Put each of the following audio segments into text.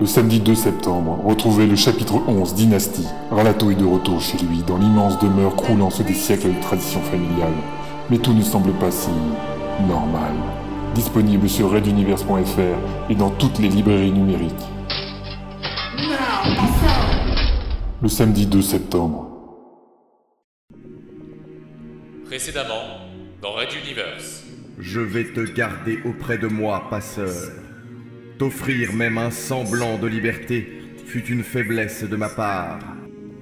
Le samedi 2 septembre, retrouvez le chapitre 11 Dynastie. Ralato est de retour chez lui, dans l'immense demeure croulant sous des siècles de tradition familiale. Mais tout ne semble pas si normal. Disponible sur reduniverse.fr et dans toutes les librairies numériques. Le samedi 2 septembre. Précédemment, dans Red Universe. Je vais te garder auprès de moi, passeur. T'offrir même un semblant de liberté fut une faiblesse de ma part.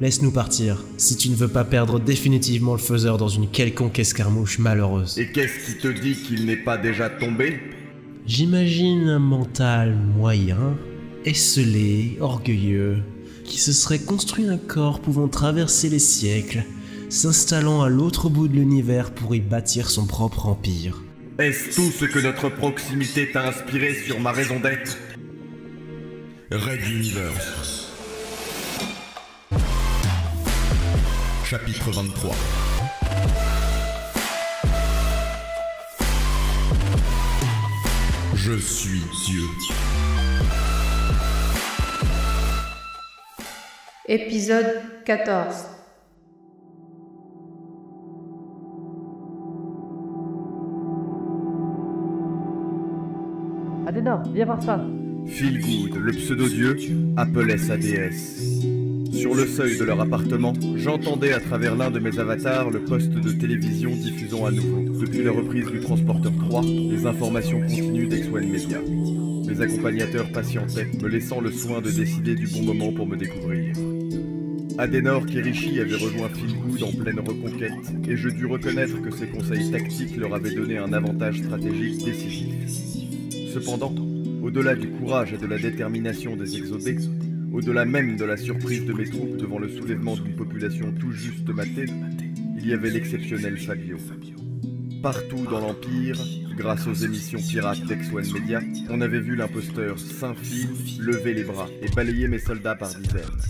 Laisse-nous partir, si tu ne veux pas perdre définitivement le faiseur dans une quelconque escarmouche malheureuse. Et qu'est-ce qui te dit qu'il n'est pas déjà tombé? J'imagine un mental moyen, esselé, orgueilleux, qui se serait construit un corps pouvant traverser les siècles, s'installant à l'autre bout de l'univers pour y bâtir son propre empire. Est-ce tout ce que notre proximité t'a inspiré sur ma raison d'être Red Universe. Chapitre 23. Je suis Dieu. Épisode 14 Adéna, viens voir ça. Feelgood, le pseudo-dieu, appelait sa déesse. Sur le seuil de leur appartement, j'entendais à travers l'un de mes avatars le poste de télévision diffusant à nouveau, depuis la reprise du Transporteur 3, les informations continues d'X-One Media. Mes accompagnateurs patientaient, me laissant le soin de décider du bon moment pour me découvrir. Adenor Kirishi avait rejoint Feelgood en pleine reconquête, et je dus reconnaître que ses conseils tactiques leur avaient donné un avantage stratégique décisif. Cependant, au-delà du courage et de la détermination des exodés, au-delà même de la surprise de mes troupes devant le soulèvement d'une population tout juste matée, il y avait l'exceptionnel Fabio. Partout dans l'Empire, grâce aux émissions pirates d'X-One Media, on avait vu l'imposteur Saint-Phil lever les bras et balayer mes soldats par dizaines.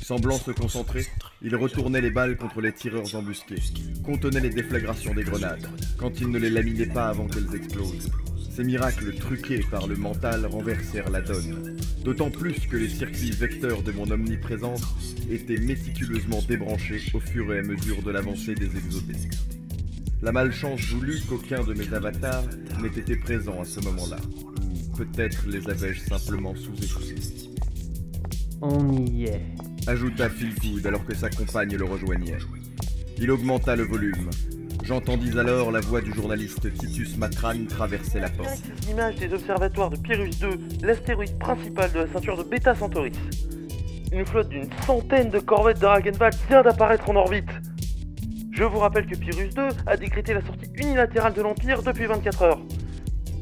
Semblant se concentrer, il retournait les balles contre les tireurs embusqués, contenait les déflagrations des grenades, quand il ne les laminait pas avant qu'elles explosent. Ces miracles truqués par le mental renversèrent la donne, d'autant plus que les circuits vecteurs de mon omniprésence étaient méticuleusement débranchés au fur et à mesure de l'avancée des exodés. La malchance voulut qu'aucun de mes avatars n'ait été présent à ce moment-là. Ou peut-être les avais-je simplement sous-écoutés. On y est. Ajouta Philgood alors que sa compagne le rejoignait. Il augmenta le volume. J'entendis alors la voix du journaliste Titus Matran traverser la porte. Ces images des observatoires de Pyrrhus 2, l'astéroïde principal de la ceinture de Beta Centaurus. Une flotte d'une centaine de corvettes de Ragenwald vient d'apparaître en orbite. Je vous rappelle que Pyrrhus 2 a décrété la sortie unilatérale de l'Empire depuis 24 heures.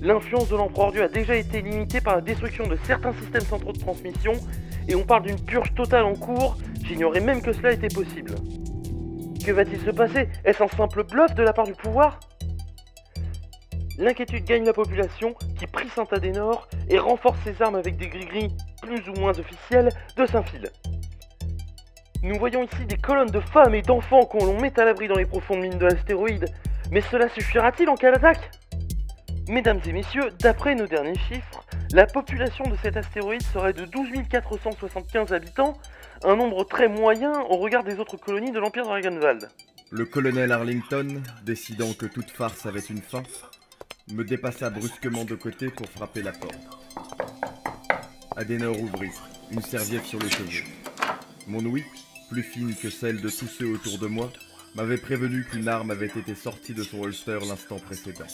L'influence de l'Empereur Dieu a déjà été limitée par la destruction de certains systèmes centraux de transmission, et on parle d'une purge totale en cours, j'ignorais même que cela était possible. Que va-t-il se passer Est-ce un simple bluff de la part du pouvoir L'inquiétude gagne la population qui prie Saint-Adénor et renforce ses armes avec des gris-gris plus ou moins officiels de Saint-Phil. Nous voyons ici des colonnes de femmes et d'enfants qu'on l'on met à l'abri dans les profondes mines de l'astéroïde, mais cela suffira-t-il en cas d'attaque? Mesdames et messieurs, d'après nos derniers chiffres, la population de cet astéroïde serait de 12 475 habitants, un nombre très moyen au regard des autres colonies de l'Empire Dragonwald. Le colonel Arlington, décidant que toute farce avait une fin, me dépassa brusquement de côté pour frapper la porte. Adenor ouvrit, une serviette sur les cheveux. Mon ouïe, plus fine que celle de tous ceux autour de moi, m'avait prévenu qu'une arme avait été sortie de son holster l'instant précédent.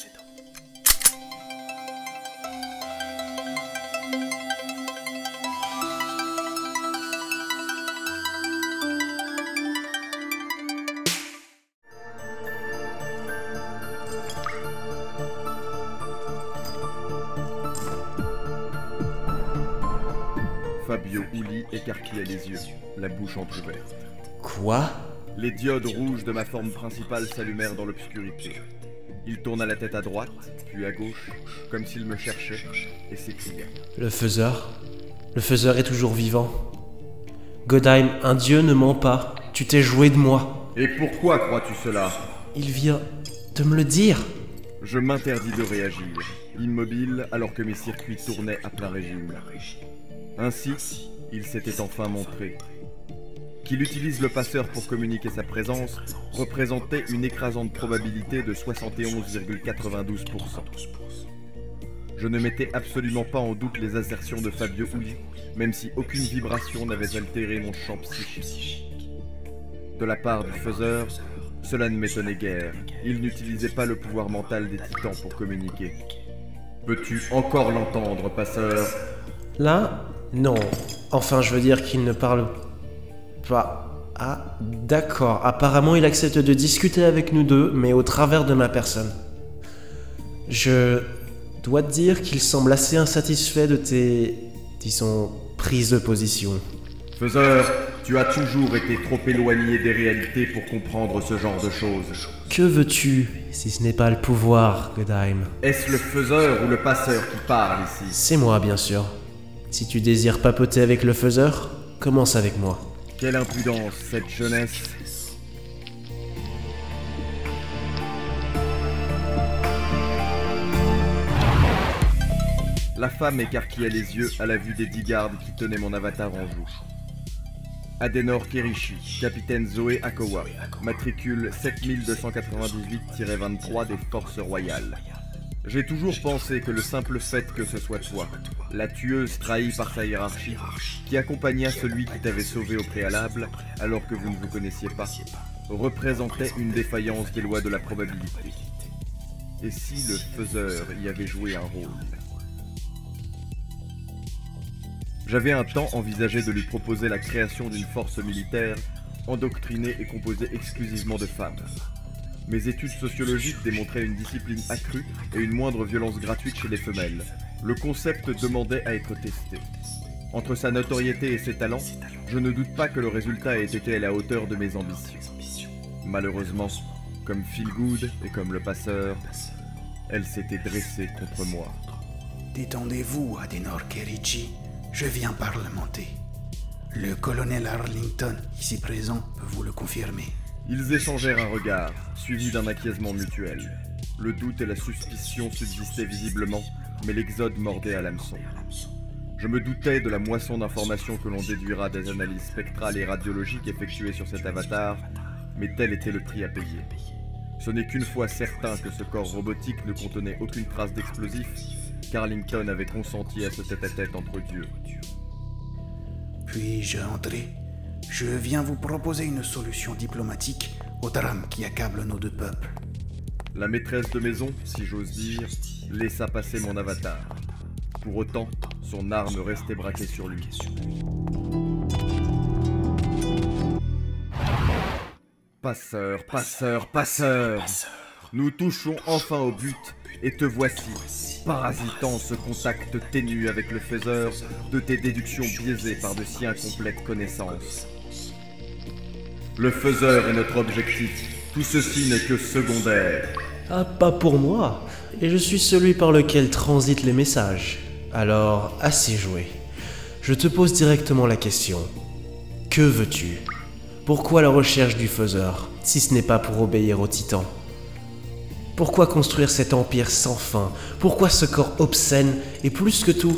Fabio Uli écarquilla les yeux, la bouche entr'ouverte. Quoi? Les diodes rouges de ma forme principale s'allumèrent dans l'obscurité. Il tourna la tête à droite, puis à gauche, comme s'il me cherchait, et s'écria. Le faiseur? Le faiseur est toujours vivant. Godheim, un dieu ne ment pas. Tu t'es joué de moi. Et pourquoi crois-tu cela? Il vient de me le dire. Je m'interdis de réagir, immobile alors que mes circuits tournaient à plein régime. Ainsi, il s'était enfin montré. Qu'il utilise le passeur pour communiquer sa présence représentait une écrasante probabilité de 71,92%. Je ne mettais absolument pas en doute les assertions de Fabio Uli, même si aucune vibration n'avait altéré mon champ psychique. De la part du faiseur, cela ne m'étonnait guère. Il n'utilisait pas le pouvoir mental des titans pour communiquer. Peux-tu encore l'entendre, passeur? Là, non. Enfin, je veux dire qu'il ne parle pas. Ah, d'accord. Apparemment, il accepte de discuter avec nous deux, mais au travers de ma personne. Je dois te dire qu'il semble assez insatisfait de tes, disons, prises de position. Faiseur, tu as toujours été trop éloigné des réalités pour comprendre ce genre de choses. Que veux-tu, si ce n'est pas le pouvoir, Godheim? Est-ce le faiseur ou le passeur qui parle ici? C'est moi, bien sûr. Si tu désires papoter avec le faiseur, commence avec moi. Quelle impudence, cette jeunesse La femme écarquilla les yeux à la vue des dix gardes qui tenaient mon avatar en joue. Adenor Kerishi, capitaine Zoé Akowa, matricule 7298-23 des Forces Royales. J'ai toujours pensé que le simple fait que ce soit toi, la tueuse trahie par sa hiérarchie, qui accompagna celui qui t'avait sauvé au préalable alors que vous ne vous connaissiez pas, représentait une défaillance des lois de la probabilité. Et si le faiseur y avait joué un rôle? J'avais un temps envisagé de lui proposer la création d'une force militaire endoctrinée et composée exclusivement de femmes. Mes études sociologiques démontraient une discipline accrue et une moindre violence gratuite chez les femelles. Le concept demandait à être testé. Entre sa notoriété et ses talents, je ne doute pas que le résultat ait été à la hauteur de mes ambitions. Malheureusement, comme Feelgood et comme le passeur, elle s'était dressée contre moi. Détendez-vous, Adenor Kerichi. Je viens parlementer. Le colonel Arlington, ici présent, peut vous le confirmer. Ils échangèrent un regard, suivi d'un acquiescement mutuel. Le doute et la suspicion subsistaient visiblement, mais l'exode mordait à l'hameçon. Je me doutais de la moisson d'informations que l'on déduira des analyses spectrales et radiologiques effectuées sur cet avatar, mais tel était le prix à payer. Ce n'est qu'une fois certain que ce corps robotique ne contenait aucune trace d'explosif, qu'Arlington avait consenti à ce tête-à-tête entre dieux. Puis-je entrer? Je viens vous proposer une solution diplomatique au drame qui accable nos deux peuples. La maîtresse de maison, si j'ose dire, laissa passer mon avatar. Pour autant, son arme restait braquée sur lui. Passeur, passeur, passeur Nous touchons enfin au but, et te voici, parasitant ce contact ténu avec le faiseur de tes déductions biaisées par de si incomplètes connaissances. Le faiseur est notre objectif, tout ceci n'est que secondaire. Ah, pas pour moi. Et je suis celui par lequel transitent les messages. Alors, assez joué. Je te pose directement la question. Que veux-tu? Pourquoi la recherche du faiseur, si ce n'est pas pour obéir aux titans Pourquoi construire cet empire sans fin? Pourquoi ce corps obscène? Et plus que tout,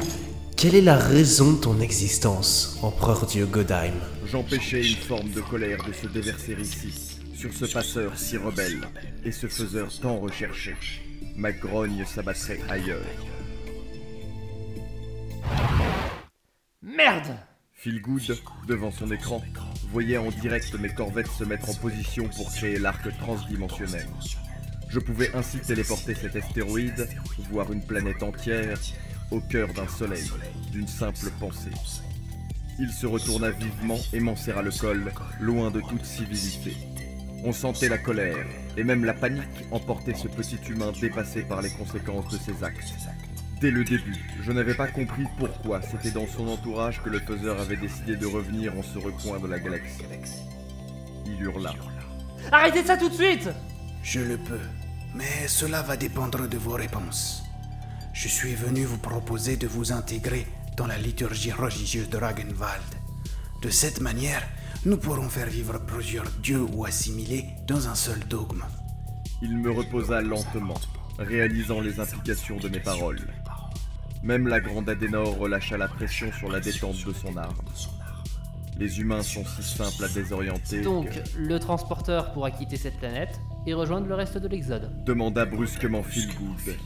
quelle est la raison de ton existence, empereur dieu Godheim? J'empêchais une forme de colère de se déverser ici, sur ce passeur si rebelle, et ce faiseur tant recherché. Ma grogne s'abattrait ailleurs. Merde Feelgood, devant son écran, voyait en direct mes corvettes se mettre en position pour créer l'arc transdimensionnel. Je pouvais ainsi téléporter cet astéroïde, voire une planète entière, au cœur d'un soleil, d'une simple pensée. Il se retourna vivement et m'en serra le col, loin de toute civilité. On sentait la colère, et même la panique emportait ce petit humain dépassé par les conséquences de ses actes. Dès le début, je n'avais pas compris pourquoi c'était dans son entourage que le faiseur avait décidé de revenir en ce recoin de la galaxie. Il hurla. Arrêtez ça tout de suite Je le peux, mais cela va dépendre de vos réponses. Je suis venu vous proposer de vous intégrer dans la liturgie religieuse de Ragenwald. De cette manière, nous pourrons faire vivre plusieurs dieux ou assimilés dans un seul dogme. Il me reposa lentement, réalisant les implications de mes paroles. Même la grande Adenor relâcha la pression sur la détente de son arme. Les humains sont si simples à désorienter. Donc, que- le transporteur pourra quitter cette planète et rejoindre le reste de l'Exode. demanda brusquement Philgood.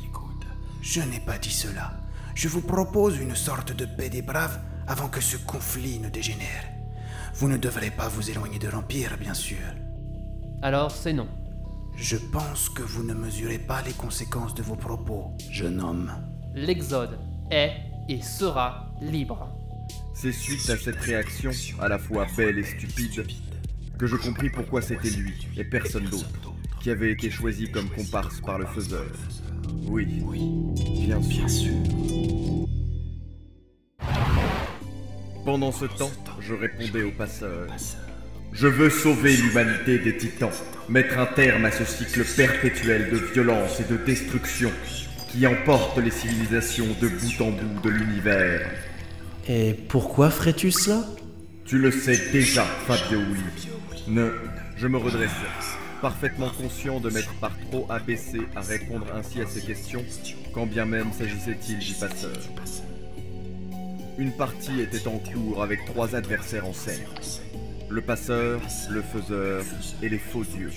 Je n'ai pas dit cela. Je vous propose une sorte de paix des braves avant que ce conflit ne dégénère. Vous ne devrez pas vous éloigner de l'Empire, bien sûr. Alors, c'est non. Je pense que vous ne mesurez pas les conséquences de vos propos, jeune homme. L'Exode est et sera libre. C'est suite à cette réaction, à la fois belle et stupide, que je compris pourquoi c'était lui, et personne d'autre, qui avait été choisi comme comparse par le faiseur. Oui, bien sûr. Pendant ce temps, je répondais au passeur. Je veux sauver l'humanité des titans, mettre un terme à ce cycle perpétuel de violence et de destruction qui emporte les civilisations de bout en bout de l'univers. Et pourquoi ferais-tu cela? Tu le sais déjà, Fabio Uli. Ne, je me redresse, parfaitement conscient de m'être par trop abaissé à répondre ainsi à ces questions, quand bien même s'agissait-il du passeur. Une partie était en cours avec trois adversaires en scène. Le passeur, le faiseur et les faux dieux.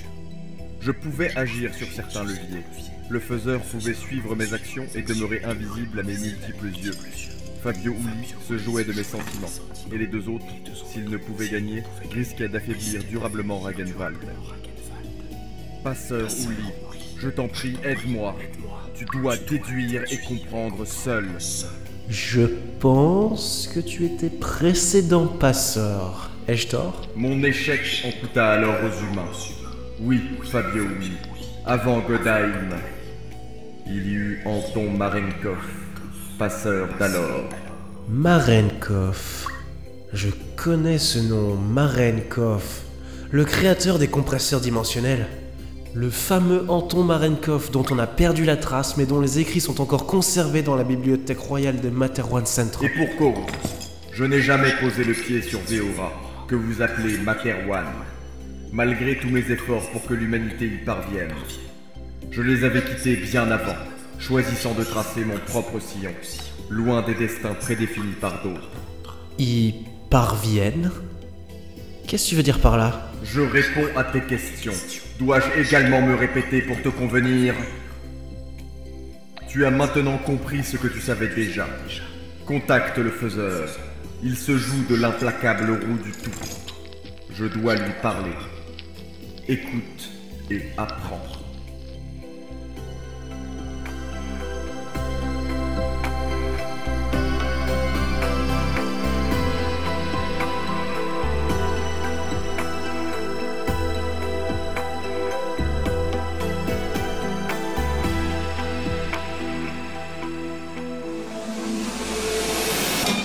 Je pouvais agir sur certains leviers. Le faiseur pouvait suivre mes actions et demeurer invisible à mes multiples yeux. Fabio Uli se jouait de mes sentiments, et les deux autres, s'ils ne pouvaient gagner, risquaient d'affaiblir durablement Ragenwald. Passeur Uli, je t'en prie, aide-moi. Tu dois déduire et comprendre seul. Je pense que tu étais précédent passeur. Ai-je tort? Mon échec en coûta alors aux humains. Oui, Fabio Uli, avant Godheim, il y eut Anton Marenkov, passeur d'alors. Marenkov. Je connais ce nom, Marenkov. Le créateur des compresseurs dimensionnels. Le fameux Anton Marenkov dont on a perdu la trace mais dont les écrits sont encore conservés dans la bibliothèque royale de Materwan Central. Et pour cause, je n'ai jamais posé le pied sur Veora, que vous appelez Materwan, malgré tous mes efforts pour que l'humanité y parvienne. Je les avais quittés bien avant, choisissant de tracer mon propre sillon, loin des destins prédéfinis par d'autres. Y parviennent? Qu'est-ce que tu veux dire par là? Je réponds à tes questions. Dois-je également me répéter pour te convenir? Tu as maintenant compris ce que tu savais déjà. Contacte le faiseur. Il se joue de l'implacable roue du tout. Je dois lui parler. Écoute et apprends.